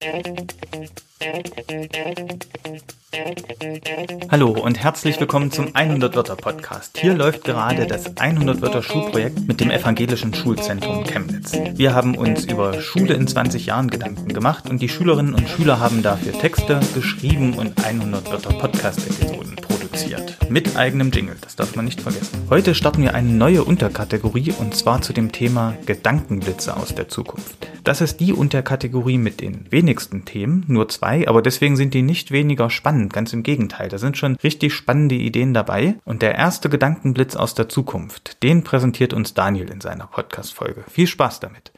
Thank you. Hallo und herzlich willkommen zum 100 Wörter Podcast. Hier läuft gerade das 100 Wörter Schulprojekt mit dem Evangelischen Schulzentrum Chemnitz. Wir haben uns über Schule in 20 Jahren Gedanken gemacht und die Schülerinnen und Schüler haben dafür Texte geschrieben und 100 Wörter Podcast Episoden produziert. Mit eigenem Jingle, das darf man nicht vergessen. Heute starten wir eine neue Unterkategorie und zwar zu dem Thema Gedankenblitze aus der Zukunft. Das ist die Unterkategorie mit den wenigsten Themen, nur zwei, aber deswegen sind die nicht weniger spannend, ganz im Gegenteil. Da sind schon richtig spannende Ideen dabei. Und der erste Gedankenblitz aus der Zukunft, den präsentiert uns Daniel in seiner Podcast-Folge. Viel Spaß damit.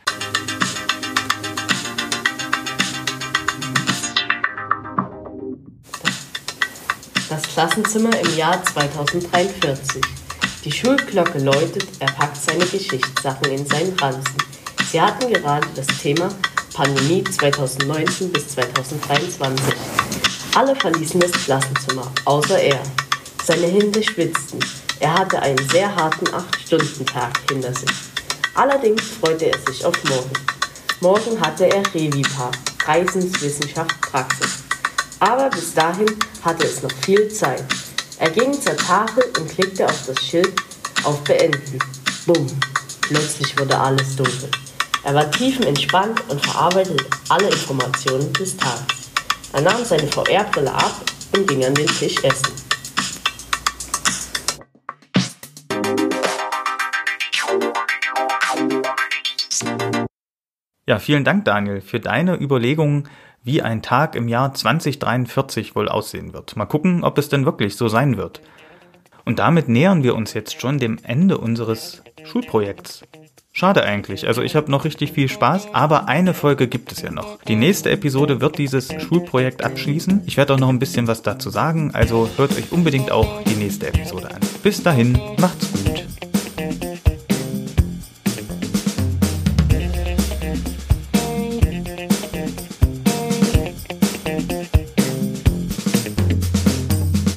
Das Klassenzimmer im Jahr 2043. Die Schulglocke läutet, er packt seine Geschichtssachen in seinen Ranzen. Sie hatten gerade das Thema Pandemie 2019 bis 2023. Alle verließen das Klassenzimmer, außer er. Seine Hände schwitzten. Er hatte einen sehr harten 8-Stunden-Tag hinter sich. Allerdings freute er sich auf morgen. Morgen hatte er Revipa, Reisenswissenschaft Praxis. Aber bis dahin hatte es noch viel Zeit. Er ging zur Tafel und klickte auf das Schild auf Beenden. Bumm. Plötzlich wurde alles dunkel. Er war tiefenentspannt und verarbeitete alle Informationen des Tages. Er nahm seine VR-Brille ab und ging an den Tisch essen. Ja, vielen Dank, Daniel, für deine Überlegungen, wie ein Tag im Jahr 2043 wohl aussehen wird. Mal gucken, ob es denn wirklich so sein wird. Und damit nähern wir uns jetzt schon dem Ende unseres Schulprojekts. Schade eigentlich. Also ich habe noch richtig viel Spaß, aber eine Folge gibt es ja noch. Die nächste Episode wird dieses Schulprojekt abschließen. Ich werde auch noch ein bisschen was dazu sagen, also hört euch unbedingt auch die nächste Episode an. Bis dahin, macht's gut.